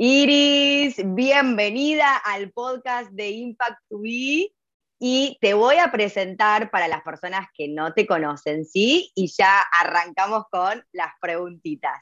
Iris, bienvenida al podcast de Impact Be y te voy a presentar para las personas que no te conocen, ¿sí? Y ya arrancamos con las preguntitas.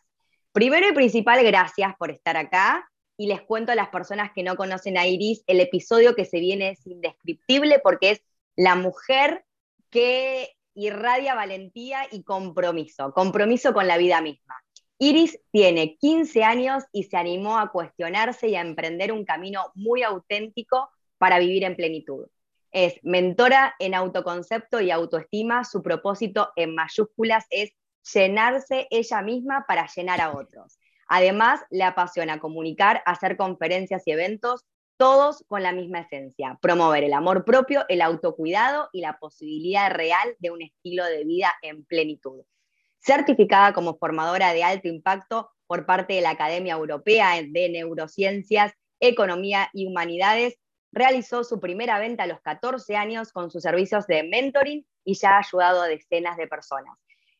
Primero y principal, gracias por estar acá y les cuento a las personas que no conocen a Iris, el episodio que se viene es indescriptible porque es la mujer que irradia valentía y compromiso, compromiso con la vida misma. Iris tiene 15 años y se animó a cuestionarse y a emprender un camino muy auténtico para vivir en plenitud. Es mentora en autoconcepto y autoestima. Su propósito en mayúsculas es llenarse ella misma para llenar a otros. Además, le apasiona comunicar, hacer conferencias y eventos, todos con la misma esencia, promover el amor propio, el autocuidado y la posibilidad real de un estilo de vida en plenitud certificada como formadora de alto impacto por parte de la Academia Europea de Neurociencias, Economía y Humanidades. Realizó su primera venta a los 14 años con sus servicios de mentoring y ya ha ayudado a decenas de personas.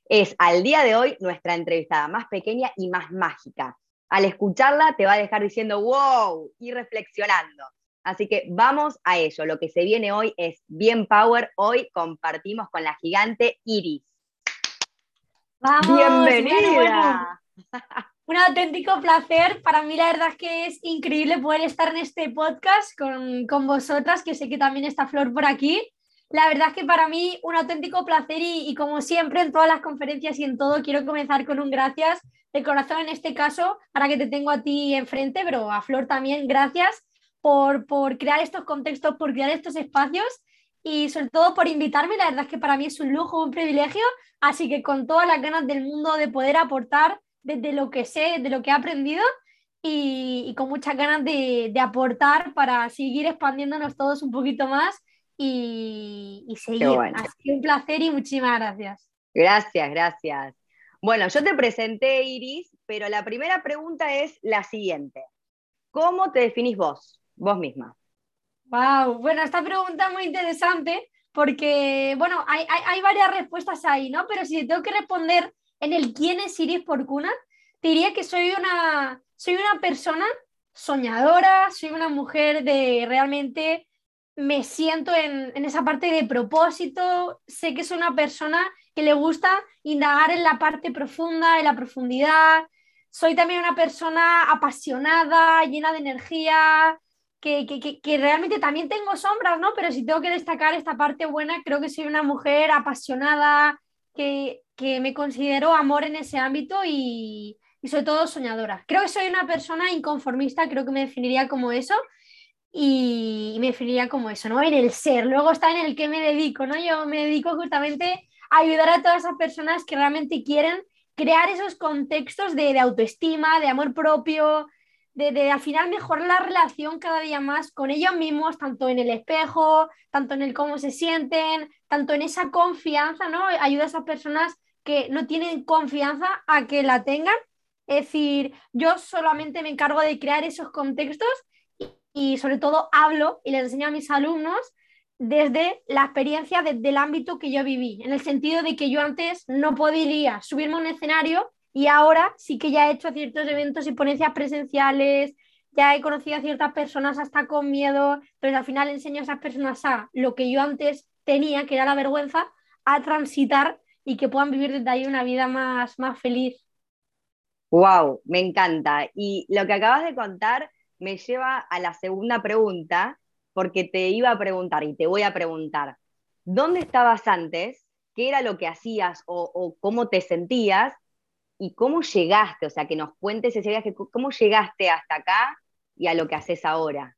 Es al día de hoy nuestra entrevistada más pequeña y más mágica. Al escucharla te va a dejar diciendo wow y reflexionando. Así que vamos a ello. Lo que se viene hoy es bien power. Hoy compartimos con la gigante Iris. Bienvenida. un auténtico placer. Para mí la verdad es que es increíble poder estar en este podcast con, con, vosotras, que sé que también está Flor por aquí. La verdad es que para mí un auténtico placer y, y, como siempre en todas las conferencias y en todo quiero comenzar con un gracias de corazón en este caso, para que te tengo a ti enfrente, pero a Flor también, gracias por, por crear estos contextos, por crear estos espacios y sobre todo por invitarme. La verdad es que para mí es un lujo, un privilegio, así que con todas las ganas del mundo de poder aportar desde lo que sé, de lo que he aprendido y, con muchas ganas de, aportar para seguir expandiéndonos todos un poquito más y, seguir. Así que un placer y muchísimas gracias. Gracias, gracias. Bueno, yo te presenté, Iris, pero la primera pregunta es la siguiente. ¿Cómo te definís vos, vos misma? Wow, bueno, esta pregunta es muy interesante porque, bueno, hay, hay, varias respuestas ahí, ¿no? Pero si tengo que responder en el quién es Iris Porcuna, te diría que soy una, soy una persona soñadora, soy una mujer de realmente me siento en, en, esa parte de propósito, sé que soy una persona que le gusta indagar en la parte profunda, en la profundidad, soy también una persona apasionada, llena de energía, que, realmente también tengo sombras, ¿no? Pero si tengo que destacar esta parte buena, creo que soy una mujer apasionada, que, me considero amor en ese ámbito y, sobre todo soñadora. Creo que soy una persona inconformista, creo que me definiría como eso y, me definiría como eso, ¿no? En el ser. Luego está en el que me dedico, ¿no? Yo me dedico justamente a ayudar a todas esas personas que realmente quieren crear esos contextos de, de autoestima, de amor propio, de, al final mejorar la relación cada día más con ellos mismos, tanto en el espejo, tanto en el cómo se sienten, tanto en esa confianza, ¿no? Ayuda a esas personas que no tienen confianza a que la tengan. Es decir, yo solamente me encargo de crear esos contextos y, sobre todo hablo y les enseño a mis alumnos desde la experiencia, desde el ámbito que yo viví, en el sentido de que yo antes no podía subirme a un escenario y ahora sí que ya he hecho ciertos eventos y ponencias presenciales, ya he conocido a ciertas personas hasta con miedo, pero al final enseño a esas personas a lo que yo antes tenía, que era la vergüenza, a transitar y que puedan vivir desde ahí una vida más, más feliz. Wow, me encanta. Y lo que acabas de contar me lleva a la segunda pregunta, porque te iba a preguntar y te voy a preguntar, ¿dónde estabas antes? ¿Qué era lo que hacías o, o cómo te sentías? Y cómo llegaste, o sea, que nos cuentes ese viaje, cómo llegaste hasta acá y a lo que haces ahora.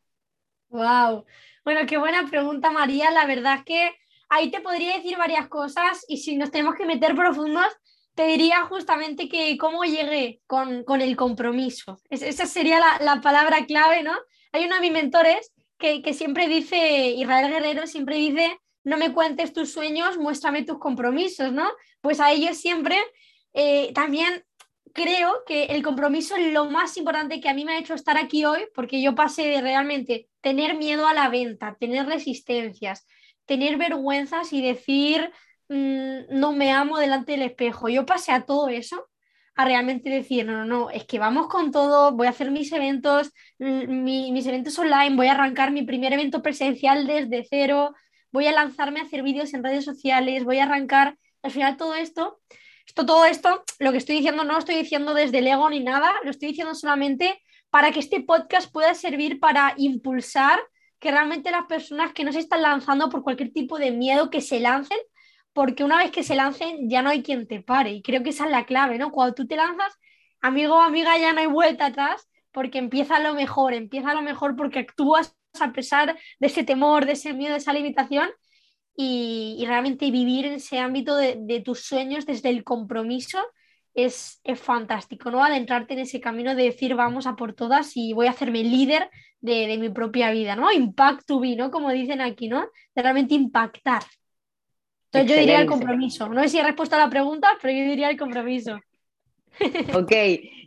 Wow. Bueno, qué buena pregunta, María. La verdad es que ahí te podría decir varias cosas y si nos tenemos que meter profundos, te diría justamente que cómo llegué con, con el compromiso. esa sería la, la, palabra clave, ¿no? Hay uno de mis mentores que, que siempre dice, Israel Guerrero siempre dice, no me cuentes tus sueños, muéstrame tus compromisos, ¿no? Pues a ellos siempre eh, también creo que el compromiso es lo más importante que a mí me ha hecho estar aquí hoy, porque yo pasé de realmente tener miedo a la venta, tener resistencias, tener vergüenzas y decir, mm, no me amo delante del espejo. Yo pasé a todo eso a realmente decir, no, no, no, es que vamos con todo, voy a hacer mis eventos, mis eventos online, voy a arrancar mi primer evento presencial desde cero, voy a lanzarme a hacer vídeos en redes sociales, voy a arrancar, al final todo esto, esto, todo esto, lo que estoy diciendo no lo estoy diciendo desde el ego ni nada, lo estoy diciendo solamente para que este podcast pueda servir para impulsar que realmente las personas que no se están lanzando por cualquier tipo de miedo que se lancen, porque una vez que se lancen ya no hay quien te pare. Y creo que esa es la clave, ¿no? Cuando tú te lanzas, amigo amiga, ya no hay vuelta atrás, porque empieza lo mejor, empieza lo mejor porque actúas a pesar de ese temor, de ese miedo, de esa limitación. Y, realmente vivir en ese ámbito de, tus sueños desde el compromiso es, es, fantástico, ¿no? Adentrarte en ese camino de decir vamos a por todas y voy a hacerme líder de, de mi propia vida, ¿no? Impact to be, ¿no? Como dicen aquí, ¿no? De realmente impactar. Entonces yo diría el compromiso. No sé si he respuesto a la pregunta, pero yo diría el compromiso. Ok,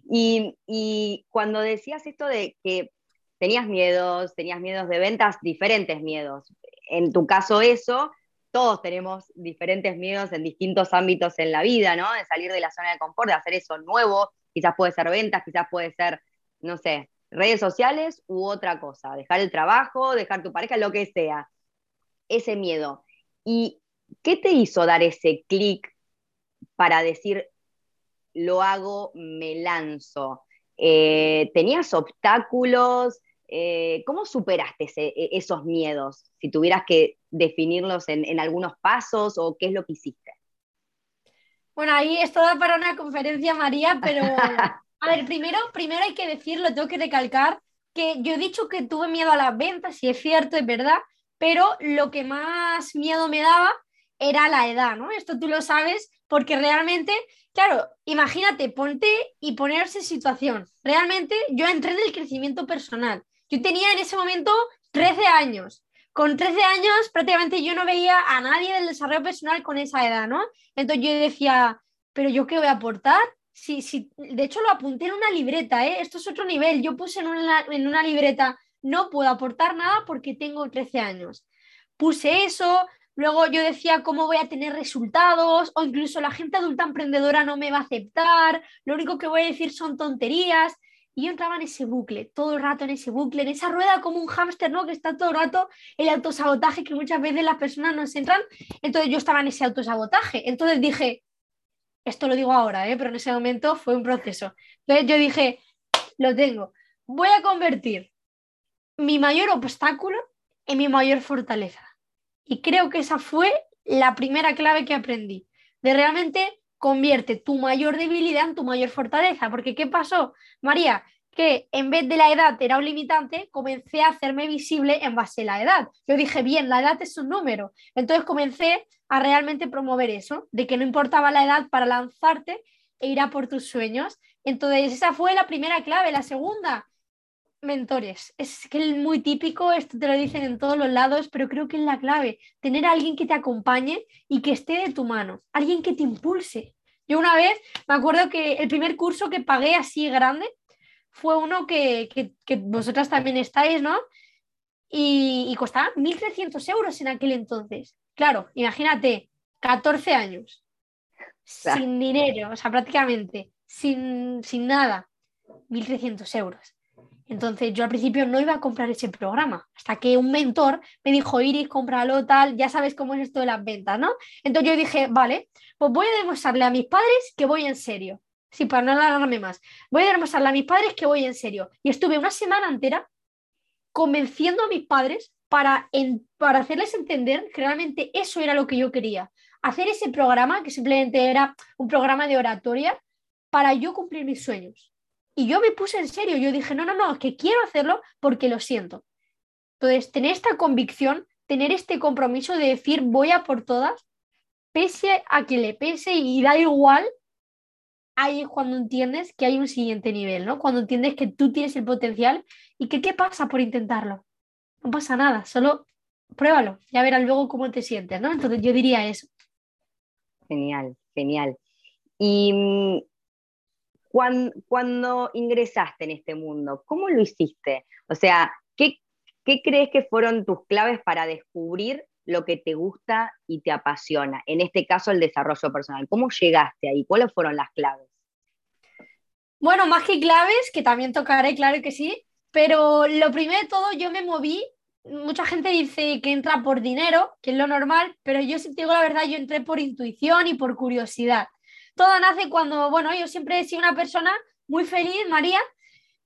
y, y, cuando decías esto de que tenías miedos, tenías miedos de ventas, diferentes miedos. En tu caso eso, todos tenemos diferentes miedos en distintos ámbitos en la vida, ¿no? De salir de la zona de confort, de hacer eso nuevo, quizás puede ser ventas, quizás puede ser, no sé, redes sociales u otra cosa, dejar el trabajo, dejar tu pareja, lo que sea. Ese miedo. ¿Y ¿Qué te hizo dar ese clic para decir, lo hago, me lanzo? Eh, ¿Tenías obstáculos? Eh, ¿Cómo superaste e, esos miedos? Si tuvieras que definirlos en, algunos pasos o qué es lo que hiciste. Bueno, ahí es toda para una conferencia, María, pero a ver, primero, primero hay que decirlo, tengo que recalcar que yo he dicho que tuve miedo a las ventas, y es cierto, es verdad, pero lo que más miedo me daba era la edad, ¿no? Esto tú lo sabes porque realmente, claro, imagínate, ponte y ponerse en situación. Realmente yo entré en el crecimiento personal. Yo tenía en ese momento 13 años. Con 13 años prácticamente yo no veía a nadie del desarrollo personal con esa edad, ¿no? Entonces yo decía, pero yo qué voy a aportar? Si, si, de hecho lo apunté en una libreta, ¿eh? Esto es otro nivel. Yo puse en una, en una libreta, no puedo aportar nada porque tengo 13 años. Puse eso, Luego yo decía cómo voy a tener resultados o incluso la gente adulta emprendedora no me va a aceptar, lo único que voy a decir son tonterías. Y yo entraba en ese bucle, todo el rato en ese bucle, en esa rueda como un hámster, ¿no? Que está todo el rato el autosabotaje que muchas veces las personas nos entran. Entonces yo estaba en ese autosabotaje. Entonces dije, esto lo digo ahora, ¿eh? pero en ese momento fue un proceso. Entonces yo dije, lo tengo, voy a convertir mi mayor obstáculo en mi mayor fortaleza. Y creo que esa fue la primera clave que aprendí, de realmente convierte tu mayor debilidad en tu mayor fortaleza. Porque ¿qué pasó, María? Que en vez de la edad era un limitante, comencé a hacerme visible en base a la edad. Yo dije, bien, la edad es un número. Entonces comencé a realmente promover eso, de que no importaba la edad para lanzarte e ir a por tus sueños. Entonces esa fue la primera clave. La segunda, mentores. Es que es muy típico, esto te lo dicen en todos los lados, pero creo que es la clave, tener a alguien que te acompañe y que esté de tu mano, alguien que te impulse. Yo una vez me acuerdo que el primer curso que pagué así grande fue uno que, vosotras también estáis, ¿no? Y, y costaba 1.300 euros en aquel entonces. Claro, imagínate, 14 años, sin dinero, o sea, prácticamente, sin, sin nada, 1.300 euros. Entonces yo al principio no iba a comprar ese programa, hasta que un mentor me dijo, Iris, cómpralo, tal, ya sabes cómo es esto de las ventas, ¿no? Entonces yo dije, vale, pues voy a demostrarle a mis padres que voy en serio. Sí, para no alargarme más. Voy a demostrarle a mis padres que voy en serio. Y estuve una semana entera convenciendo a mis padres para, para hacerles entender que realmente eso era lo que yo quería. Hacer ese programa, que simplemente era un programa de oratoria, para yo cumplir mis sueños. Y yo me puse en serio, yo dije, no, no, no, es que quiero hacerlo porque lo siento. Entonces, tener esta convicción, tener este compromiso de decir voy a por todas, pese a que le pese y da igual, ahí es cuando entiendes que hay un siguiente nivel, ¿no? Cuando entiendes que tú tienes el potencial y que qué pasa por intentarlo. no pasa nada, solo pruébalo, ya verás luego cómo te sientes, ¿no? Entonces yo diría eso. Genial, genial. Y cuando, ingresaste en este mundo, ¿cómo lo hiciste? O sea, ¿qué, ¿qué crees que fueron tus claves para descubrir lo que te gusta y te apasiona? En este caso, el desarrollo personal. ¿Cómo llegaste ahí? ¿Cuáles fueron las claves? Bueno, más que claves, que también tocaré, claro que sí, pero lo primero de todo, yo me moví. Mucha gente dice que entra por dinero, que es lo normal, pero yo si te digo la verdad, yo entré por intuición y por curiosidad. Todo nace cuando, bueno, yo siempre he sido una persona muy feliz, María,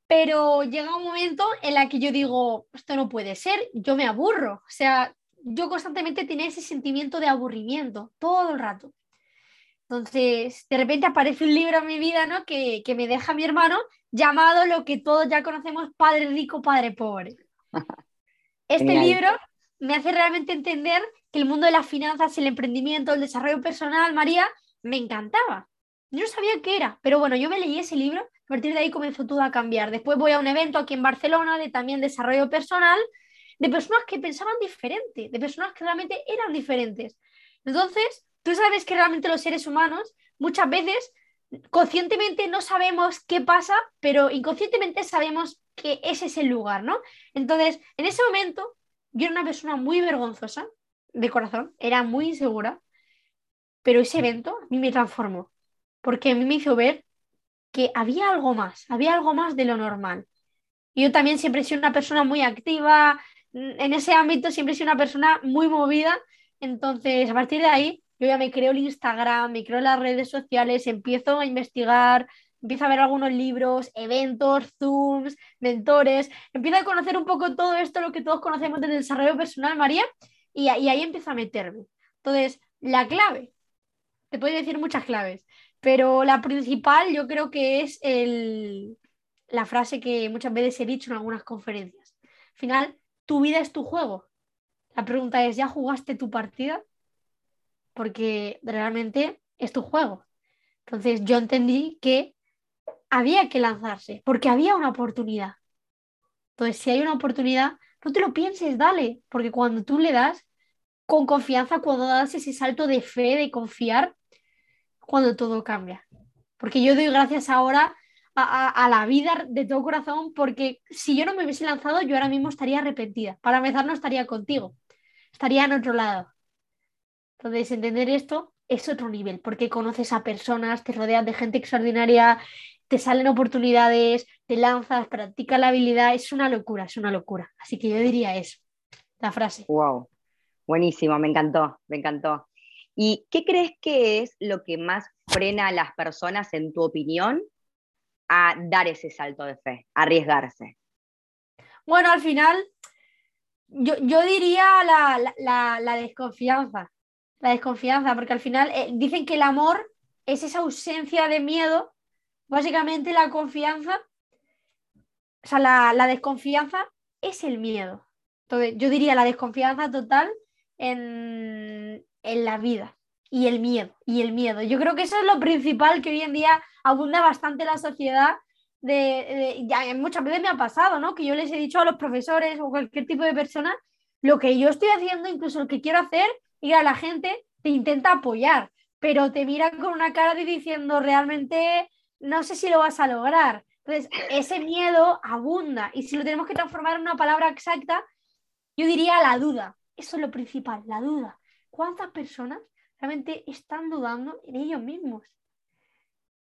pero llega un momento en la que yo digo, esto no puede ser, yo me aburro. O sea, yo constantemente tenía ese sentimiento de aburrimiento todo el rato. Entonces, de repente aparece un libro en mi vida, ¿no? Que, me deja mi hermano, llamado lo que todos ya conocemos, Padre Rico, Padre Pobre. Este libro me hace realmente entender que el mundo de las finanzas, el emprendimiento, el desarrollo personal, María, me encantaba. Yo no sabía qué era, pero bueno, yo me leí ese libro, a partir de ahí comenzó todo a cambiar. Después voy a un evento aquí en Barcelona de también desarrollo personal, de personas que pensaban diferente, de personas que realmente eran diferentes. Entonces, Tú sabes que realmente los seres humanos muchas veces conscientemente no sabemos qué pasa, pero inconscientemente sabemos que ese es el lugar, ¿no? Entonces, en ese momento, yo era una persona muy vergonzosa, de corazón, era muy insegura, pero ese evento a mí me transformó, porque a mí me hizo ver que había algo más, había algo más de lo normal. Yo también siempre he sido una persona muy activa, en ese ámbito siempre he sido una persona muy movida, entonces a partir de ahí yo ya me creo el Instagram, me creo las redes sociales, empiezo a investigar, empiezo a ver algunos libros, eventos, Zooms, mentores, empiezo a conocer un poco todo esto, lo que todos conocemos del desarrollo personal, María, y, ahí empiezo a meterme. Entonces, la clave, te puedo decir muchas claves, pero la principal yo creo que es el, la frase que muchas veces he dicho en algunas conferencias. Al final, tu vida es tu juego. La pregunta es, ¿ya jugaste tu partida? porque realmente es tu juego. Entonces yo entendí que había que lanzarse, porque había una oportunidad. Entonces, si hay una oportunidad, no te lo pienses, dale, porque cuando tú le das con confianza, cuando das ese salto de fe, de confiar, cuando todo cambia. Porque yo doy gracias ahora a, la vida de todo corazón, porque si yo no me hubiese lanzado, yo ahora mismo estaría arrepentida. Para empezar, no estaría contigo, estaría en otro lado. Entonces, entender esto es otro nivel, porque conoces a personas, te rodeas de gente extraordinaria, te salen oportunidades, te lanzas, practicas la habilidad, es una locura, es una locura. Así que yo diría eso, la frase. Wow, buenísimo, me encantó, me encantó. ¿Y qué crees que es lo que más frena a las personas, en tu opinión, a dar ese salto de fe, a arriesgarse? Bueno, al final, yo, diría la desconfianza la desconfianza, porque al final eh, dicen que el amor es esa ausencia de miedo, básicamente la confianza, o sea, la, desconfianza es el miedo. Entonces, yo diría la desconfianza total en, la vida y el miedo, y el miedo. Yo creo que eso es lo principal que hoy en día abunda bastante en la sociedad. De, ya muchas veces me ha pasado, ¿no? Que yo les he dicho a los profesores o cualquier tipo de persona lo que yo estoy haciendo, incluso lo que quiero hacer, y a la gente te intenta apoyar, pero te mira con una cara de diciendo realmente no sé si lo vas a lograr. Entonces, ese miedo abunda y si lo tenemos que transformar en una palabra exacta, yo diría la duda. Eso es lo principal, la duda. ¿Cuántas personas realmente están dudando en ellos mismos?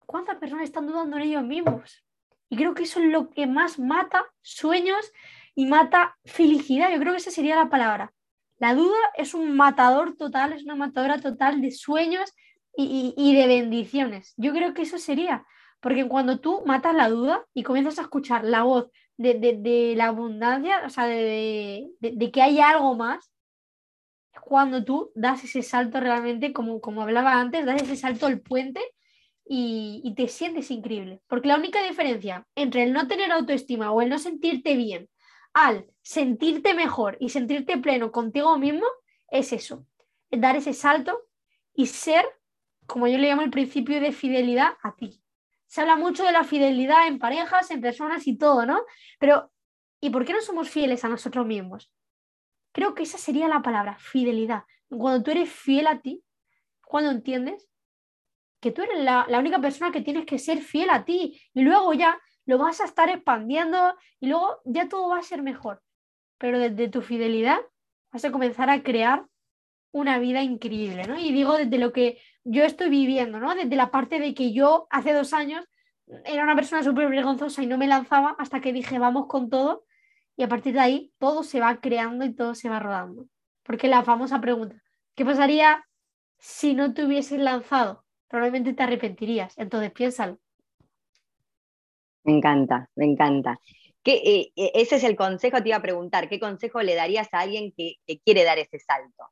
¿Cuántas personas están dudando en ellos mismos? Y creo que eso es lo que más mata sueños y mata felicidad. Yo creo que esa sería la palabra. La duda es un matador total, es una matadora total de sueños y, de bendiciones. Yo creo que eso sería, porque cuando tú matas la duda y comienzas a escuchar la voz de, la abundancia, o sea, de, que hay algo más, cuando tú das ese salto realmente, como, como hablaba antes, das ese salto al puente y, te sientes increíble. Porque la única diferencia entre el no tener autoestima o el no sentirte bien al sentirte mejor y sentirte pleno contigo mismo, es eso, es dar ese salto y ser, como yo le llamo el principio de fidelidad a ti. Se habla mucho de la fidelidad en parejas, en personas y todo, ¿no? Pero, ¿y por qué no somos fieles a nosotros mismos? Creo que esa sería la palabra, fidelidad. Cuando tú eres fiel a ti, cuando entiendes que tú eres la, la única persona que tienes que ser fiel a ti y luego ya lo vas a estar expandiendo y luego ya todo va a ser mejor. Pero desde tu fidelidad vas a comenzar a crear una vida increíble, ¿no? Y digo desde lo que yo estoy viviendo, ¿no? Desde la parte de que yo hace dos años era una persona súper vergonzosa y no me lanzaba hasta que dije vamos con todo y a partir de ahí todo se va creando y todo se va rodando. Porque la famosa pregunta, ¿qué pasaría si no te hubieses lanzado? Probablemente te arrepentirías, entonces piénsalo. Me encanta, me encanta. ¿Qué, eh, ese es el consejo, te iba a preguntar, ¿qué consejo le darías a alguien que, quiere dar ese salto?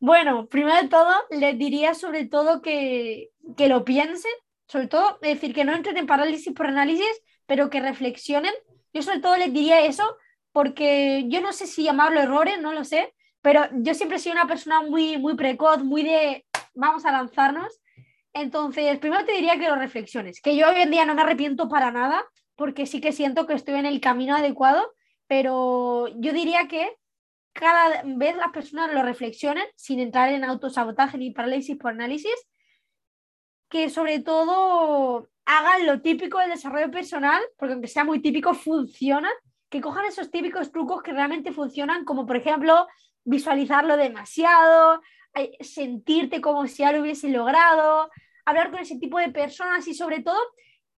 Bueno, primero de todo, les diría sobre todo que, que lo piensen, sobre todo, es decir, que no entren en parálisis por análisis, pero que reflexionen. Yo sobre todo les diría eso, porque yo no sé si llamarlo errores, no lo sé, pero yo siempre he sido una persona muy, muy precoz, muy de vamos a lanzarnos. Entonces, primero te diría que lo reflexiones, que yo hoy en día no me arrepiento para nada, porque sí que siento que estoy en el camino adecuado, pero yo diría que cada vez las personas lo reflexionen sin entrar en autosabotaje ni parálisis por análisis, que sobre todo hagan lo típico del desarrollo personal, porque aunque sea muy típico, funciona, que cojan esos típicos trucos que realmente funcionan, como por ejemplo visualizarlo demasiado, sentirte como si ya lo hubiese logrado, hablar con ese tipo de personas y sobre todo,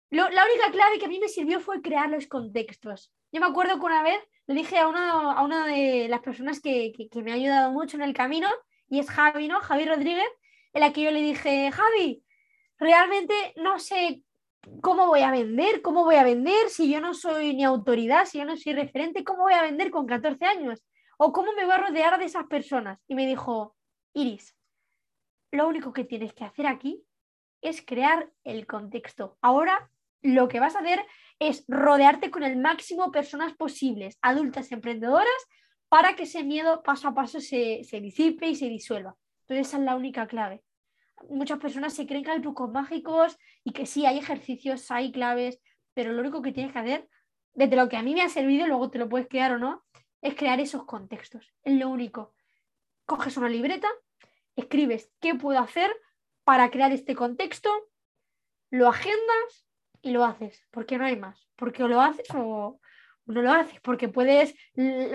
la única clave que a mí me sirvió fue crear los contextos. Yo me acuerdo que una vez le dije a una, a de las personas que, que, me ha ayudado mucho en el camino, y es Javi, ¿no? Javi Rodríguez, en la que yo le dije, Javi, realmente no sé cómo voy a vender, cómo voy a vender si yo no soy ni autoridad, si yo no soy referente, cómo voy a vender con 14 años, o cómo me voy a rodear de esas personas. Y me dijo, Iris, lo único que tienes que hacer aquí es crear el contexto. Ahora lo que vas a hacer es rodearte con el máximo de personas posibles, adultas emprendedoras, para que ese miedo paso a paso se, disipe y se disuelva. Entonces esa es la única clave. Muchas personas se creen que hay trucos mágicos y que sí, hay ejercicios, hay claves, pero lo único que tienes que hacer, desde lo que a mí me ha servido, luego te lo puedes crear o no, es crear esos contextos. Es lo único coges una libreta, escribes qué puedo hacer para crear este contexto, lo agendas y lo haces, porque no hay más, porque lo haces o no lo haces, porque puedes,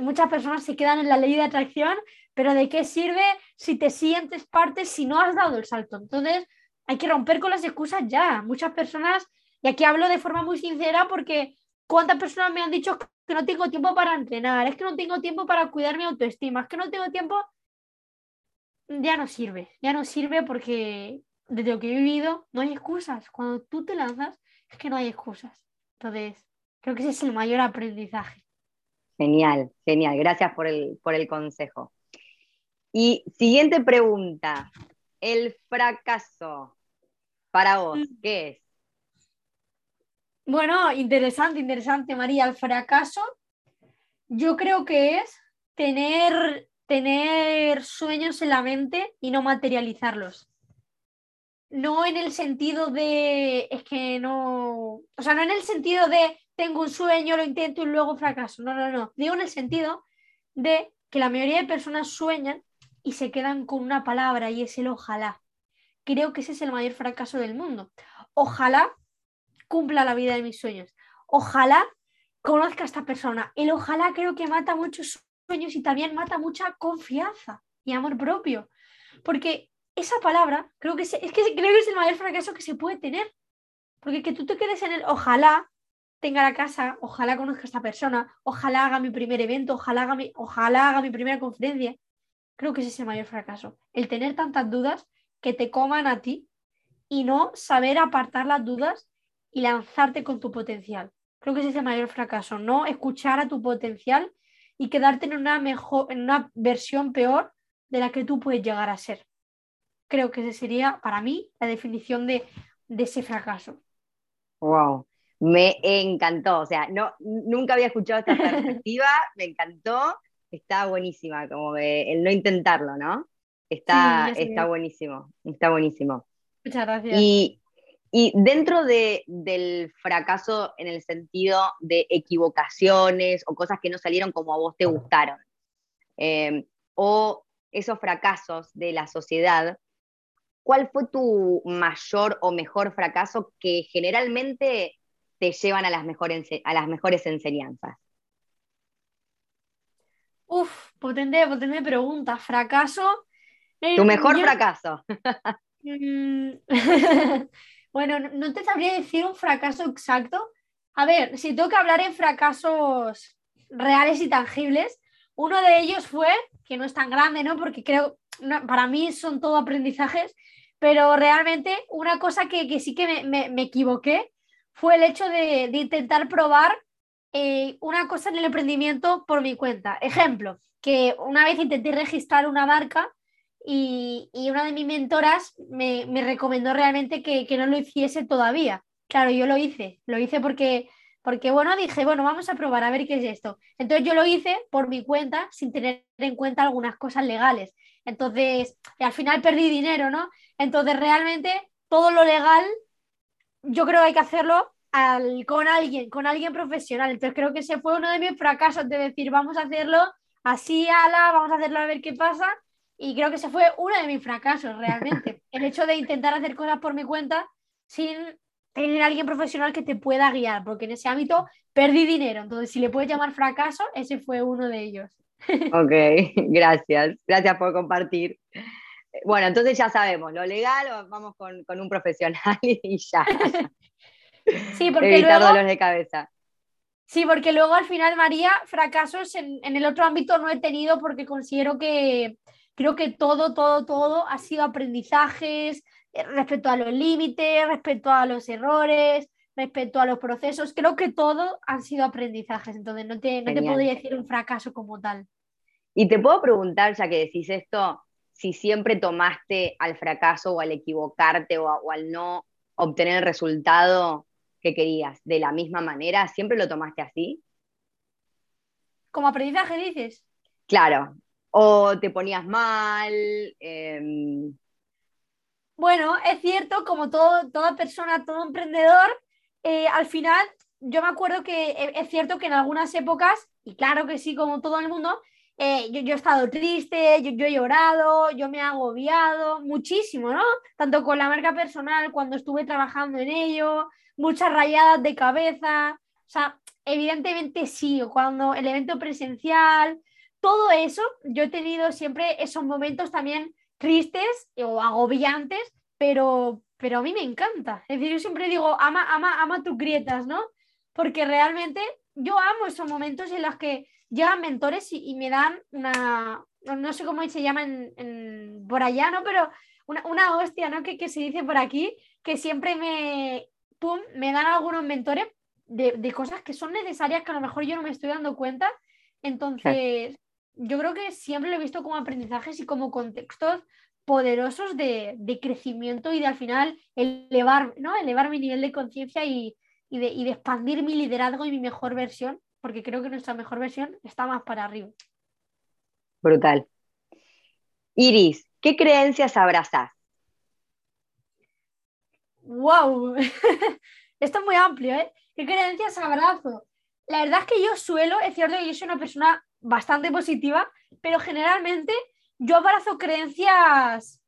muchas personas se quedan en la ley de atracción, pero ¿de qué sirve si te sientes parte si no has dado el salto? Entonces, hay que romper con las excusas ya. Muchas personas, y aquí hablo de forma muy sincera porque cuántas personas me han dicho que no tengo tiempo para entrenar, es que no tengo tiempo para cuidar mi autoestima, es que no tengo tiempo ya no sirve, ya no sirve porque desde lo que he vivido no hay excusas. Cuando tú te lanzas es que no hay excusas. Entonces, creo que ese es el mayor aprendizaje. Genial, genial. Gracias por el, por el consejo. Y siguiente pregunta. El fracaso para vos, mm. ¿qué es? Bueno, interesante, interesante, María. El fracaso, yo creo que es tener tener sueños en la mente y no materializarlos. No en el sentido de, es que no, o sea, no en el sentido de tengo un sueño, lo intento y luego fracaso. No, no, no. Digo en el sentido de que la mayoría de personas sueñan y se quedan con una palabra y es el ojalá. Creo que ese es el mayor fracaso del mundo. Ojalá cumpla la vida de mis sueños. Ojalá conozca a esta persona. El ojalá creo que mata muchos sueños y también mata mucha confianza y amor propio. Porque esa palabra creo que es, que creo que es el mayor fracaso que se puede tener. Porque que tú te quedes en el ojalá tenga la casa, ojalá conozca a esta persona, ojalá haga mi primer evento, ojalá haga mi, ojalá haga mi primera conferencia. Creo que ese es el mayor fracaso. El tener tantas dudas que te coman a ti y no saber apartar las dudas y lanzarte con tu potencial. Creo que ese es el mayor fracaso, no escuchar a tu potencial y quedarte en una, mejor, en una versión peor de la que tú puedes llegar a ser. Creo que esa sería para mí la definición de, ese fracaso. Wow, me encantó. O sea, no, nunca había escuchado esta perspectiva, me encantó. Está buenísima, como el no intentarlo, ¿no? Está, está buenísimo, está buenísimo. Muchas gracias. Y, Y dentro del fracaso en el sentido de equivocaciones o cosas que no salieron como a vos te gustaron, eh, o esos fracasos de la sociedad, ¿cuál fue tu mayor o mejor fracaso que generalmente te llevan a las mejores, a las mejores enseñanzas? Uf, potente, potente pregunta. ¿Fracaso? tu mejor fracaso. Mm, bueno, no te sabría decir un fracaso exacto. A ver, si tengo que hablar en fracasos reales y tangibles, uno de ellos fue, que no es tan grande, ¿no? Porque creo, para mí son todo aprendizajes, pero realmente una cosa que, sí que me, equivoqué fue el hecho de, intentar probar eh, una cosa en el emprendimiento por mi cuenta. Ejemplo, que una vez intenté registrar una marca y, una de mis mentoras me, recomendó realmente que, no lo hiciese todavía. Claro, yo lo hice, lo hice porque, porque, bueno, dije, bueno, vamos a probar a ver qué es esto. Entonces yo lo hice por mi cuenta sin tener en cuenta algunas cosas legales. Entonces, al final perdí dinero, ¿no? Entonces, realmente, todo lo legal, yo creo que hay que hacerlo con alguien, con alguien profesional. Entonces, creo que ese fue uno de mis fracasos de decir, vamos a hacerlo así, ala, vamos a hacerlo a ver qué pasa. Y creo que ese fue uno de mis fracasos realmente. El hecho de intentar hacer cosas por mi cuenta sin tener a alguien profesional que te pueda guiar, porque en ese ámbito perdí dinero. Entonces, si le puedes llamar fracaso, ese fue uno de ellos. Ok, gracias. Gracias por compartir. Bueno, entonces ya sabemos, lo legal, vamos con, un profesional y ya. Sí, porque Evitar dolores de cabeza. Sí, porque luego al final, María, fracasos en, el otro ámbito no he tenido porque considero que creo que todo, todo, todo ha sido aprendizajes eh, respecto a los límites, respecto a los errores, respecto a los procesos. Creo que todo han sido aprendizajes, entonces no te, no te podría decir un fracaso como tal. Y te puedo preguntar, ya que decís esto, si siempre tomaste al fracaso o al equivocarte o al no obtener el resultado que querías de la misma manera? ¿Siempre lo tomaste así? ¿Como aprendizaje dices? Claro. ¿O te ponías mal? Em, bueno, es cierto, como todo, toda persona, todo emprendedor, eh, al final yo me acuerdo que e, es cierto que en algunas épocas, y claro que sí, como todo el mundo, eh, yo, he estado triste, yo, yo, he llorado, yo me he agobiado muchísimo, ¿no? Tanto con la marca personal, cuando estuve trabajando en ello, muchas rayadas de cabeza, o sea, evidentemente sí, cuando el evento presencial, todo eso, yo he tenido siempre esos momentos también tristes o agobiantes, pero, pero a mí me encanta. Es decir, yo siempre digo, ama, ama, ama tus grietas, ¿no? Porque realmente yo amo esos momentos en los que llegan mentores y, me dan una, no sé cómo se llama en, por allá, ¿no? Pero una, una hostia, ¿no? Que, que, se dice por aquí, que siempre me, me dan algunos mentores de, cosas que son necesarias que a lo mejor yo no me estoy dando cuenta. Entonces, yo creo que siempre lo he visto como aprendizajes y como contextos poderosos de, crecimiento y de al final elevar, ¿no? elevar mi nivel de conciencia y, y de expandir mi liderazgo y mi mejor versión, porque creo que nuestra mejor versión está más para arriba. Brutal. Iris, ¿qué creencias abrazas? ¡Wow! Esto es muy amplio, ¿eh? ¿Qué creencias abrazo? La verdad es que yo suelo, es cierto que yo soy una persona bastante positiva, pero generalmente yo abrazo creencias,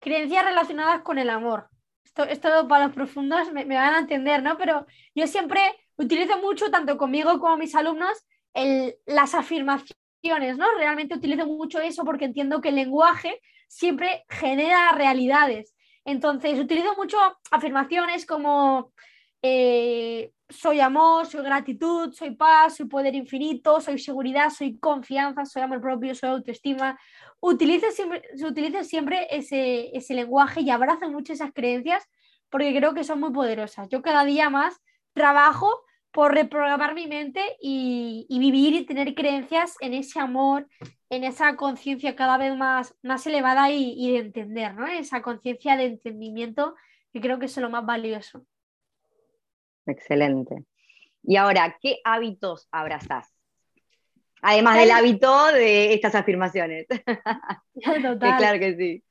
creencias relacionadas con el amor. Esto, esto para los profundos me, van a entender, ¿no? Pero yo siempre utilizo mucho, tanto conmigo como mis alumnos, las afirmaciones, ¿no? Realmente utilizo mucho eso porque entiendo que el lenguaje siempre genera realidades. Entonces, utilizo mucho afirmaciones como eh, soy amor, soy gratitud, soy paz, soy poder infinito, soy seguridad, soy confianza, soy amor propio, soy autoestima. Utilizo siempre, utiliza siempre ese, ese lenguaje y abrazo mucho esas creencias porque creo que son muy poderosas. Yo cada día más trabajo por reprogramar mi mente y, vivir y tener creencias en ese amor, en esa conciencia cada vez más, más elevada y, de entender, ¿no? Esa conciencia de entendimiento que creo que es lo más valioso. Excelente. Y ahora, ¿qué hábitos abrazás? Además del hábito de estas afirmaciones. Total. claro que sí.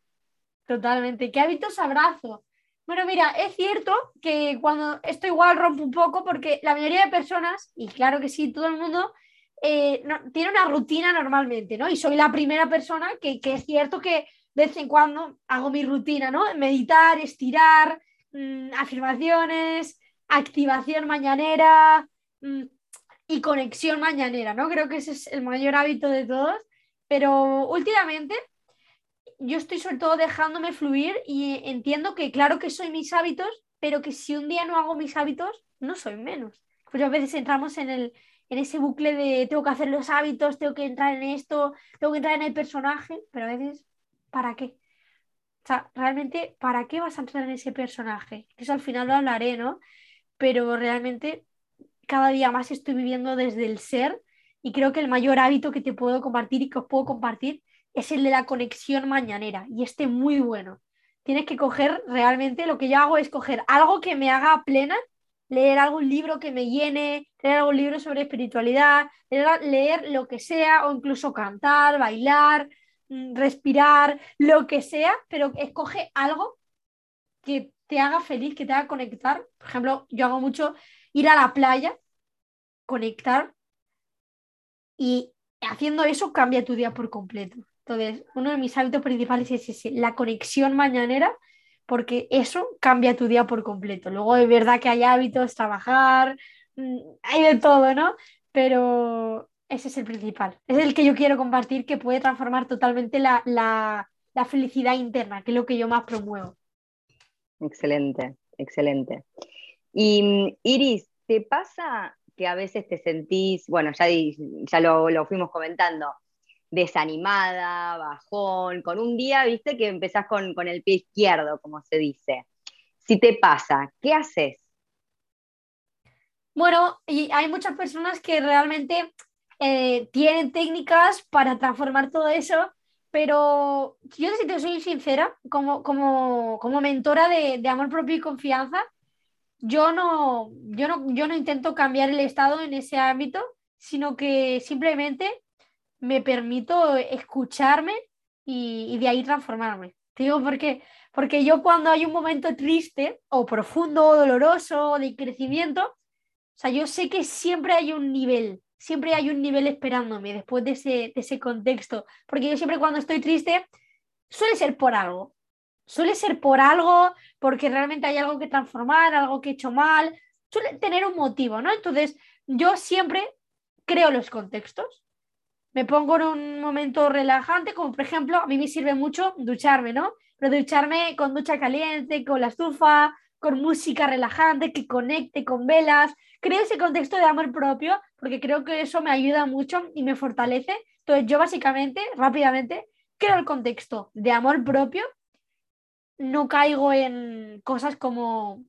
Totalmente. ¿Qué hábitos abrazo? Bueno, mira, es cierto que cuando esto igual rompe un poco porque la mayoría de personas, y claro que sí, todo el mundo eh, tiene una rutina normalmente, ¿no? Y soy la primera persona que, es cierto que de vez en cuando hago mi rutina, ¿no? Meditar, estirar, mm, afirmaciones, activación mañanera mm, y conexión mañanera, ¿no? Creo que ese es el mayor hábito de todos, pero últimamente yo estoy sobre todo dejándome fluir y entiendo que claro que soy mis hábitos, pero que si un día no hago mis hábitos, no soy menos. Pues a veces entramos en, el, en ese bucle de tengo que hacer los hábitos, tengo que entrar en esto, tengo que entrar en el personaje, pero a veces, ¿para qué? O sea, realmente, ¿para qué vas a entrar en ese personaje? Eso al final lo hablaré, ¿no? Pero realmente cada día más estoy viviendo desde el ser y creo que el mayor hábito que te puedo compartir y que os puedo compartir es el de la conexión mañanera y este muy bueno. Tienes que coger realmente, lo que yo hago es coger algo que me haga plena, leer algún libro que me llene, leer algún libro sobre espiritualidad, leer, lo que sea o incluso cantar, bailar, mm, respirar, lo que sea, pero escoge algo que te haga feliz, que te haga conectar. Por ejemplo, yo hago mucho ir a la playa, conectar y haciendo eso cambia tu día por completo. Entonces, uno de mis hábitos principales es ese, la conexión mañanera, porque eso cambia tu día por completo. Luego es verdad que hay hábitos, trabajar, mm, hay de todo, ¿no? Pero ese es el principal. Es el que yo quiero compartir, que puede transformar totalmente la, la felicidad interna, que es lo que yo más promuevo. Excelente, excelente. Y mm, Iris, ¿te pasa que a veces te sentís, bueno, ya, ya lo, lo fuimos comentando, desanimada, bajón, con un día, viste, que empezás con, el pie izquierdo, como se dice. Si te pasa, ¿qué haces? Bueno, y hay muchas personas que realmente eh, tienen técnicas para transformar todo eso, pero yo si te soy sincera, como, como, como mentora de, de, amor propio y confianza, yo no, yo, no, yo no intento cambiar el estado en ese ámbito, sino que simplemente me permito escucharme y, de ahí transformarme. Digo por qué. Porque yo cuando hay un momento triste o profundo o doloroso o de crecimiento, o sea, yo sé que siempre hay un nivel, siempre hay un nivel esperándome después de ese, de ese contexto. Porque yo siempre cuando estoy triste, suele ser por algo. Suele ser por algo, porque realmente hay algo que transformar, algo que he hecho mal. Suele tener un motivo, ¿no? Entonces, yo siempre creo los contextos me pongo en un momento relajante, como por ejemplo, a mí me sirve mucho ducharme, ¿no? Pero ducharme con ducha caliente, con la estufa, con música relajante, que conecte con velas. Creo ese contexto de amor propio, porque creo que eso me ayuda mucho y me fortalece. Entonces yo básicamente, rápidamente, creo el contexto de amor propio. No caigo en cosas como,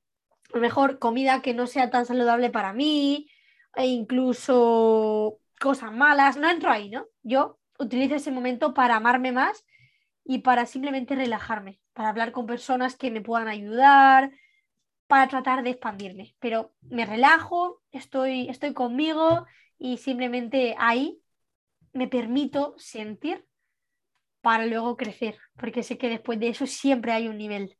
a lo mejor, comida que no sea tan saludable para mí, e incluso cosas malas, no entro ahí, ¿no? Yo utilizo ese momento para amarme más y para simplemente relajarme, para hablar con personas que me puedan ayudar, para tratar de expandirme. Pero me relajo, estoy, estoy conmigo y simplemente ahí me permito sentir para luego crecer, porque sé que después de eso siempre hay un nivel.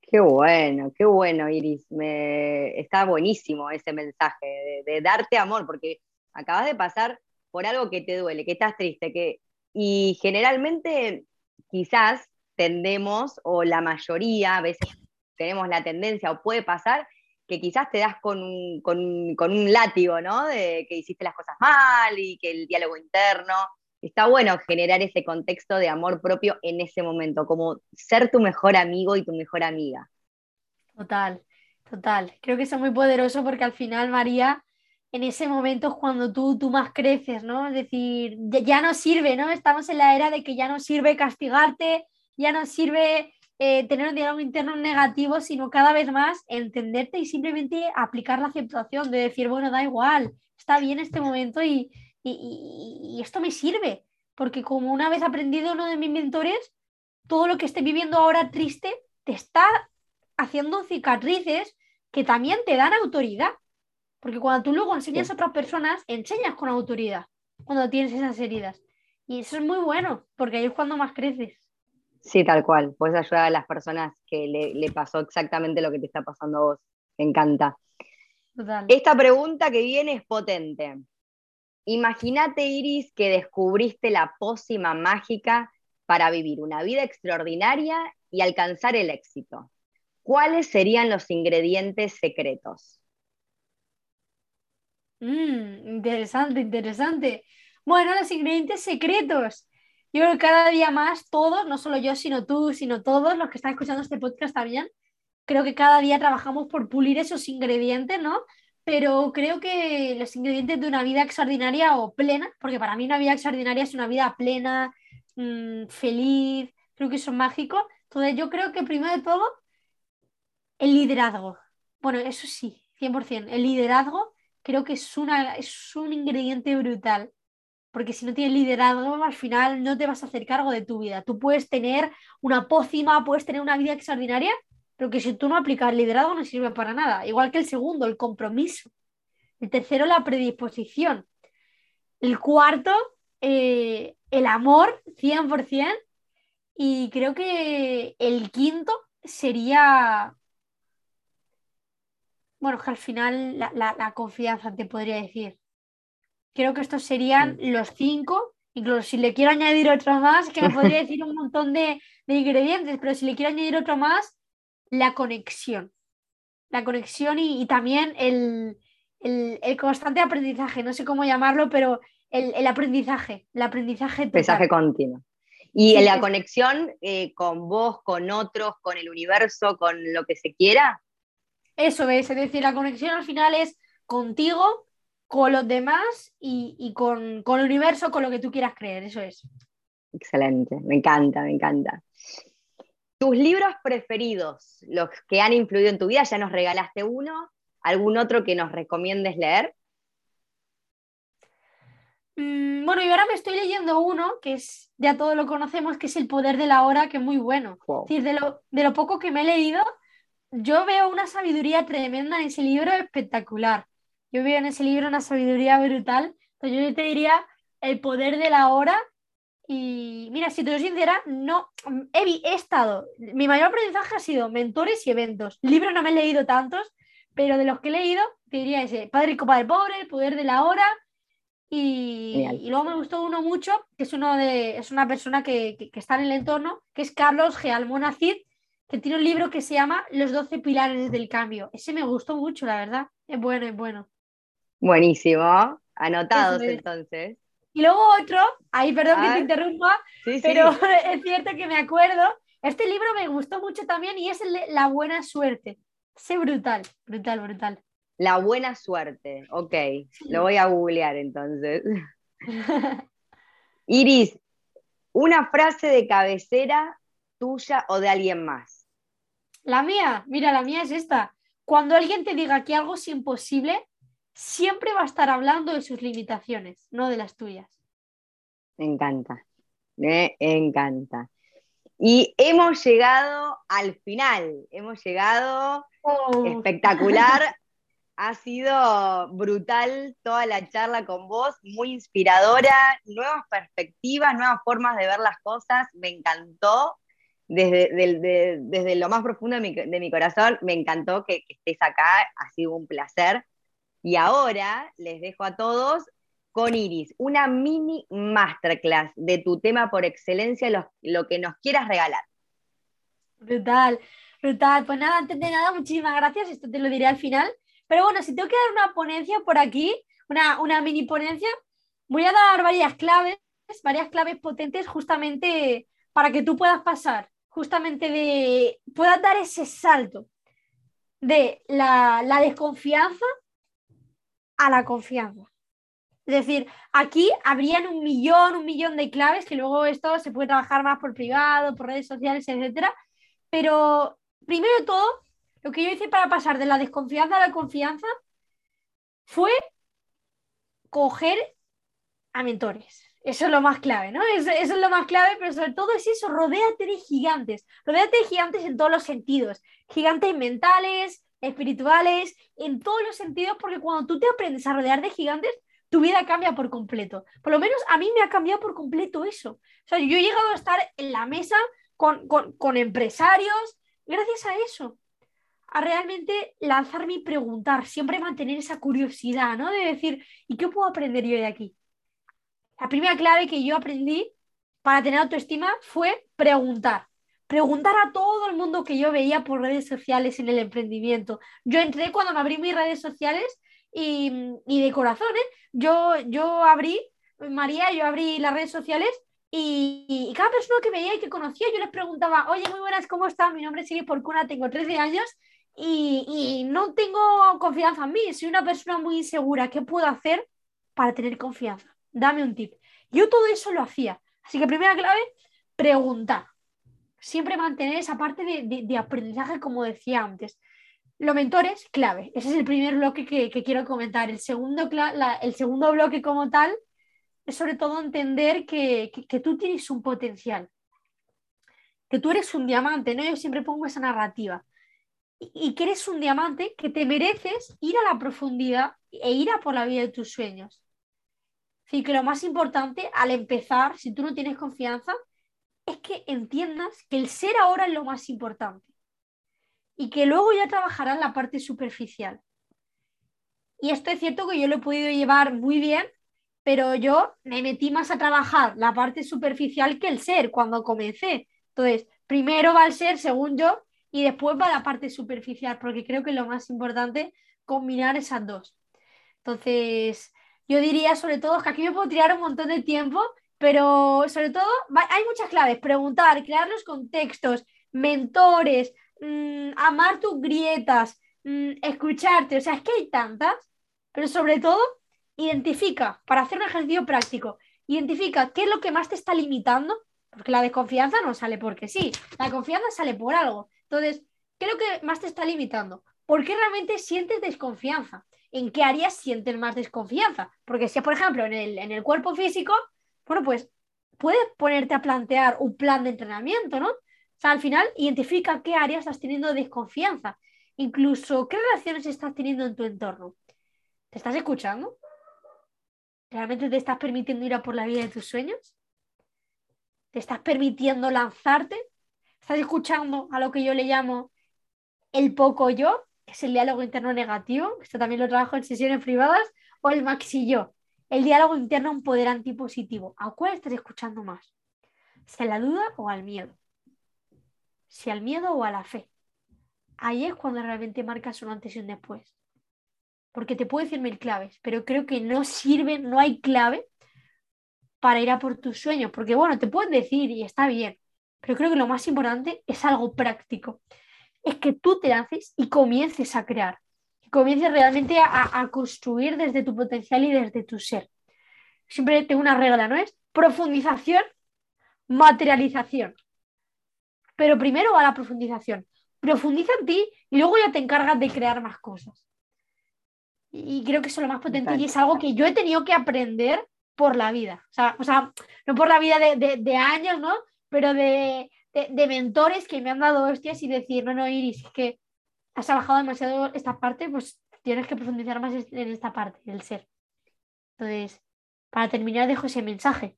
Qué bueno, qué bueno, Iris. Me... Está buenísimo ese mensaje de darte amor, porque acabas de pasar por algo que te duele, que estás triste, que, y generalmente quizás tendemos, o la mayoría, a veces tenemos la tendencia, o puede pasar, que quizás te das con con, un látigo, ¿no? De que hiciste las cosas mal y que el diálogo interno. Está bueno generar ese contexto de amor propio en ese momento, como ser tu mejor amigo y tu mejor amiga. Total, total. Creo que eso es muy poderoso porque al final, María, en ese momento es cuando tú, tú más creces, ¿no? Es decir, ya, no sirve, ¿no? Estamos en la era de que ya no sirve castigarte, ya no sirve eh, tener un diálogo interno negativo, sino cada vez más entenderte y simplemente aplicar la aceptación de decir, bueno, da igual, está bien este momento y, y, y esto me sirve, porque como una vez aprendido uno de mis mentores, todo lo que esté viviendo ahora triste te está haciendo cicatrices que también te dan autoridad. Porque cuando tú luego enseñas a otras personas, enseñas con autoridad cuando tienes esas heridas. Y eso es muy bueno, porque ahí es cuando más creces. Sí, tal cual. Puedes ayudar a las personas que le, pasó exactamente lo que te está pasando a vos. Me encanta. Esta pregunta que viene es potente. Imagínate, Iris, que descubriste la pócima mágica para vivir una vida extraordinaria y alcanzar el éxito. ¿Cuáles serían los ingredientes secretos? Mm, interesante, interesante. Bueno, los ingredientes secretos. Yo creo que cada día más todos, no solo yo, sino tú, sino todos los que están escuchando este podcast también, creo que cada día trabajamos por pulir esos ingredientes, ¿no? Pero creo que los ingredientes de una vida extraordinaria o plena, porque para mí una vida extraordinaria es una vida plena, mm, feliz, creo que son mágicos. Entonces yo creo que primero de todo, el liderazgo. Bueno, eso sí, 100%. El liderazgo creo que es, una, es un ingrediente brutal porque si no tienes liderazgo, al final no te vas a hacer cargo de tu vida. Tú puedes tener una pócima, puedes tener una vida extraordinaria, pero que si tú no aplicas liderazgo no sirve para nada. Igual que el segundo, el compromiso. El tercero, la predisposición. El cuarto, eh, el amor, 100%. Y creo que el quinto sería, bueno, que al final la, la confianza, te podría decir. Creo que estos serían los cinco. Incluso si le quiero añadir otro más, que me podría decir un montón de, ingredientes, pero si le quiero añadir otro más, la conexión. La conexión y, también el, constante aprendizaje, no sé cómo llamarlo, pero el, aprendizaje, el aprendizaje. Aprendizaje continuo. Y la conexión eh, con vos, con otros, con el universo, con lo que se quiera. Eso es, es decir, la conexión al final es contigo, con los demás y, con, el universo, con lo que tú quieras creer, eso es. Excelente, me encanta, me encanta. ¿Tus libros preferidos, los que han influido en tu vida, ya nos regalaste uno? ¿Algún otro que nos recomiendes leer? Mm, bueno, y ahora me estoy leyendo uno que es, ya todos lo conocemos, que es El Poder de la Hora, que es muy bueno. Es decir, de lo, de lo poco que me he leído, yo veo una sabiduría tremenda en ese libro espectacular. Yo veo en ese libro una sabiduría brutal. Entonces yo te diría el poder de la hora. Y mira, si te soy sincera, no he, estado. Mi mayor aprendizaje ha sido mentores y eventos. Libros no me he leído tantos, pero de los que he leído, te diría ese: Padre Rico, Padre Pobre, El poder de la hora. Y, luego me gustó uno mucho, que es, uno de, es una persona que, está en el entorno, que es Carlos G. Almonacid, que tiene un libro que se llama Los 12 pilares del cambio. Ese me gustó mucho, la verdad. Es bueno, es bueno. Buenísimo, anotados entonces. Y luego otro, ahí perdón que te interrumpa, pero es cierto que me acuerdo, este libro me gustó mucho también y es el de La Buena Suerte. Sí, brutal, brutal, brutal. La Buena Suerte, ok, lo voy a googlear entonces. Iris, una frase de cabecera tuya o de alguien más. La mía, mira, la mía es esta. Cuando alguien te diga que algo es imposible, siempre va a estar hablando de sus limitaciones, no de las tuyas. Me encanta, me encanta. Y hemos llegado al final, hemos llegado oh. espectacular. ha sido brutal toda la charla con vos, muy inspiradora, nuevas perspectivas, nuevas formas de ver las cosas, me encantó. Desde, desde lo más profundo de mi, de mi corazón, me encantó que, que estés acá, ha sido un placer. Y ahora les dejo a todos con Iris, una mini masterclass de tu tema por excelencia, lo, que nos quieras regalar. Brutal, brutal. Pues nada, antes de nada, muchísimas gracias. Esto te lo diré al final. Pero bueno, si tengo que dar una ponencia por aquí, una, una mini ponencia, voy a dar varias claves, varias claves potentes justamente para que tú puedas pasar, justamente de, puedas dar ese salto de la, la desconfianza a la confianza. Es decir, aquí habrían un millón, un millón de claves que luego esto se puede trabajar más por privado, por redes sociales, etcétera. Pero primero de todo, lo que yo hice para pasar de la desconfianza a la confianza fue coger a mentores. Eso es lo más clave, ¿no? Eso, eso, es lo más clave, pero sobre todo es eso, rodéate de gigantes. Rodéate de gigantes en todos los sentidos. Gigantes mentales, espirituales, en todos los sentidos, porque cuando tú te aprendes a rodear de gigantes, tu vida cambia por completo. Por lo menos a mí me ha cambiado por completo eso. O sea, yo he llegado a estar en la mesa con, con empresarios, gracias a eso, a realmente lanzarme y preguntar, siempre mantener esa curiosidad, ¿no? De decir, ¿y qué puedo aprender yo de aquí? La primera clave que yo aprendí para tener autoestima fue preguntar. Preguntar a todo el mundo que yo veía por redes sociales en el emprendimiento. Yo entré cuando me abrí mis redes sociales y, de corazón, ¿eh? yo, yo abrí, María, yo abrí las redes sociales y, cada persona que veía y que conocía, yo les preguntaba, oye, muy buenas, ¿cómo estás? Mi nombre es Siri Porcuna, tengo 13 años y, y, no tengo confianza en mí, soy una persona muy insegura, ¿qué puedo hacer para tener confianza? Dame un tip. Yo todo eso lo hacía. Así que primera clave, preguntar. Siempre mantener esa parte de, aprendizaje, como decía antes. Los mentores, clave. Ese es el primer bloque que, quiero comentar. El segundo, el segundo bloque como tal es sobre todo entender que, que, tú tienes un potencial, que tú eres un diamante, ¿no? Yo siempre pongo esa narrativa. Y, y que eres un diamante que te mereces ir a la profundidad e ir a por la vida de tus sueños. Así que lo más importante al empezar, si tú no tienes confianza, es que entiendas que el ser ahora es lo más importante y que luego ya trabajarás la parte superficial. Y esto es cierto que yo lo he podido llevar muy bien, pero yo me metí más a trabajar la parte superficial que el ser cuando comencé. Entonces, primero va el ser, según yo, y después va la parte superficial, porque creo que es lo más importante combinar esas dos. Entonces, yo diría sobre todo, que aquí me puedo tirar un montón de tiempo, pero sobre todo hay muchas claves, preguntar, crear los contextos, mentores, mm, amar tus grietas, mm, escucharte, o sea, es que hay tantas, pero sobre todo identifica, para hacer un ejercicio práctico, identifica qué es lo que más te está limitando, porque la desconfianza no sale porque sí, la confianza sale por algo. Entonces, ¿qué es lo que más te está limitando? ¿Por qué realmente sientes desconfianza? en qué áreas sienten más desconfianza. Porque si, por ejemplo, en el, en el cuerpo físico, bueno, pues puedes ponerte a plantear un plan de entrenamiento, ¿no? O sea, al final identifica qué áreas estás teniendo desconfianza. Incluso qué relaciones estás teniendo en tu entorno. ¿Te estás escuchando? ¿Realmente te estás permitiendo ir a por la vida de tus sueños? ¿Te estás permitiendo lanzarte? ¿Estás escuchando a lo que yo le llamo el poco yo? Es el diálogo interno negativo, esto también lo trabajo en sesiones privadas, o el maxi yo, el diálogo interno empoderante y positivo. ¿A cuál estás escuchando más? ¿Si la duda o al miedo? ¿Si al miedo o a la fe? Ahí es cuando realmente marcas un antes y un después. Porque te puedo decir mil claves, pero creo que no sirve, no hay clave para ir a por tus sueños. Porque bueno, te pueden decir y está bien, pero creo que lo más importante es algo práctico es que tú te haces y comiences a crear, que comiences realmente a, construir desde tu potencial y desde tu ser. Siempre tengo una regla, ¿no es? Profundización, materialización. Pero primero va la profundización. Profundiza en ti y luego ya te encargas de crear más cosas. Y creo que eso es lo más potente y es algo que yo he tenido que aprender por la vida. O sea, no por la vida de años, ¿no? Pero de, de, mentores que me han dado hostias y decir, no, no, Iris, es que has trabajado demasiado esta parte, pues tienes que profundizar más en esta parte del ser. Entonces, para terminar, dejo ese mensaje.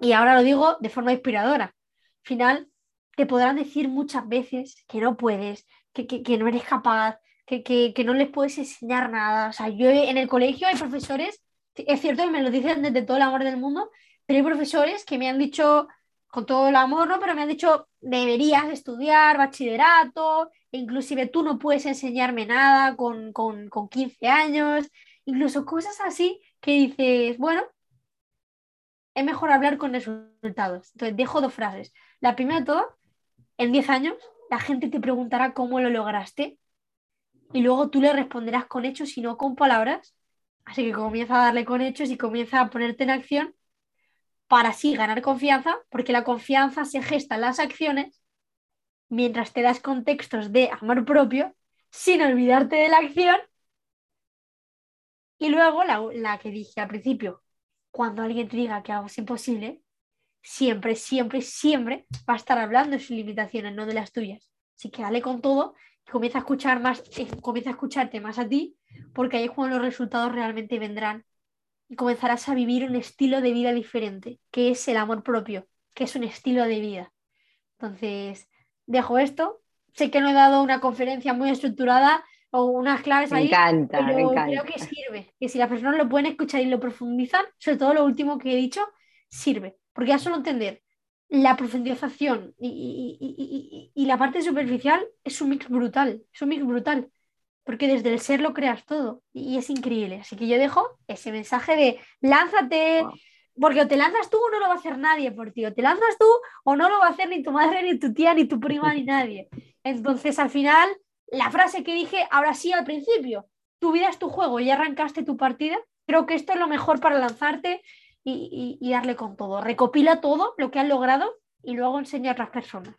Y ahora lo digo de forma inspiradora. Al final, te podrán decir muchas veces que no puedes, que, que, no eres capaz, que, que, no les puedes enseñar nada. O sea, yo en el colegio hay profesores, es cierto que me lo dicen desde todo el amor del mundo, pero hay profesores que me han dicho con todo el amor, ¿no? Pero me han dicho, deberías estudiar bachillerato, inclusive tú no puedes enseñarme nada con, con, con 15 años, incluso cosas así que dices, bueno, es mejor hablar con resultados. Entonces, dejo dos frases. La primera de todo, en 10 años, la gente te preguntará cómo lo lograste y luego tú le responderás con hechos y no con palabras. Así que comienza a darle con hechos y comienza a ponerte en acción para así ganar confianza, porque la confianza se gesta en las acciones mientras te das contextos de amor propio sin olvidarte de la acción. Y luego la, que dije al principio, cuando alguien te diga que algo es imposible, siempre, siempre, siempre va a estar hablando de sus limitaciones, no de las tuyas. Así que dale con todo y comienza a escuchar más, eh, comienza a escucharte más a ti, porque ahí es cuando los resultados realmente vendrán y comenzarás a vivir un estilo de vida diferente, que es el amor propio, que es un estilo de vida. Entonces, dejo esto. Sé que no he dado una conferencia muy estructurada o unas claves Me ahí, encanta, pero me encanta. creo que sirve. Que si las personas lo pueden escuchar y lo profundizan, sobre todo lo último que he dicho, sirve. Porque ya solo entender la profundización y, y- y- y- y la parte superficial es un mix brutal, es un mix brutal, porque desde el ser lo creas todo y es increíble. Así que yo dejo ese mensaje de lánzate, Wow. porque o te lanzas tú o no lo va a hacer nadie por ti, o te lanzas tú o no lo va a hacer ni tu madre, ni tu tía, ni tu prima, ni nadie. Entonces al final, la frase que dije ahora sí al principio, tu vida es tu juego y arrancaste tu partida, creo que esto es lo mejor para lanzarte y, y- y darle con todo. Recopila todo lo que has logrado y luego enseña a otras personas.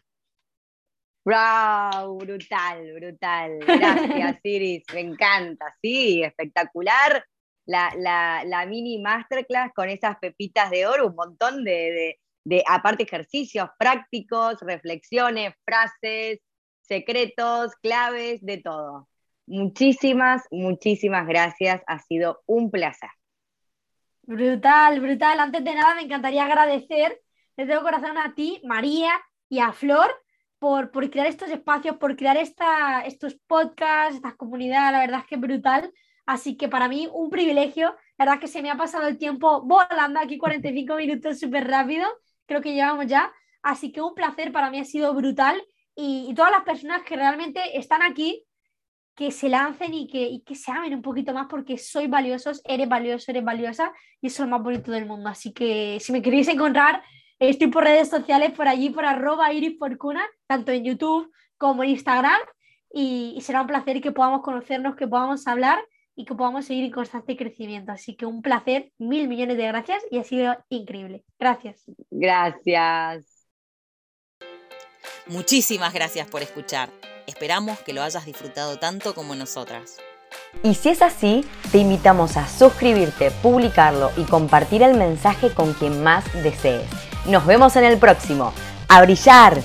¡Wow! Brutal, brutal. Gracias, Iris. Me encanta. Sí, espectacular. La, la- la mini masterclass con esas pepitas de oro, un montón de, de- de, aparte, ejercicios prácticos, reflexiones, frases, secretos, claves, de todo. Muchísimas, muchísimas gracias. Ha sido un placer. Brutal, brutal. Antes de nada, me encantaría agradecer de todo corazón a ti, María, y a Flor por, por crear estos espacios, por crear esta, estos podcasts, esta comunidad. La verdad es que es brutal. Así que para mí, un privilegio. La verdad es que se me ha pasado el tiempo volando aquí 45 minutos súper rápido. Creo que llevamos ya. Así que un placer para mí ha sido brutal. Y, y todas las personas que realmente están aquí que se lancen y que, y que se amen un poquito más porque sois valiosos, eres valioso, eres valiosa y eso es lo más bonito del mundo. Así que si me queréis encontrar, estoy por redes sociales, por allí, por arroba iris tanto en YouTube como en Instagram y, y será un placer que podamos conocernos, que podamos hablar y que podamos seguir en constante crecimiento. Así que un placer, mil millones de gracias y ha sido increíble. Gracias. Gracias. Muchísimas gracias por escuchar. Esperamos que lo hayas disfrutado tanto como nosotras. Y si es así, te invitamos a suscribirte, publicarlo y compartir el mensaje con quien más desees. Nos vemos en el próximo. ¡A brillar!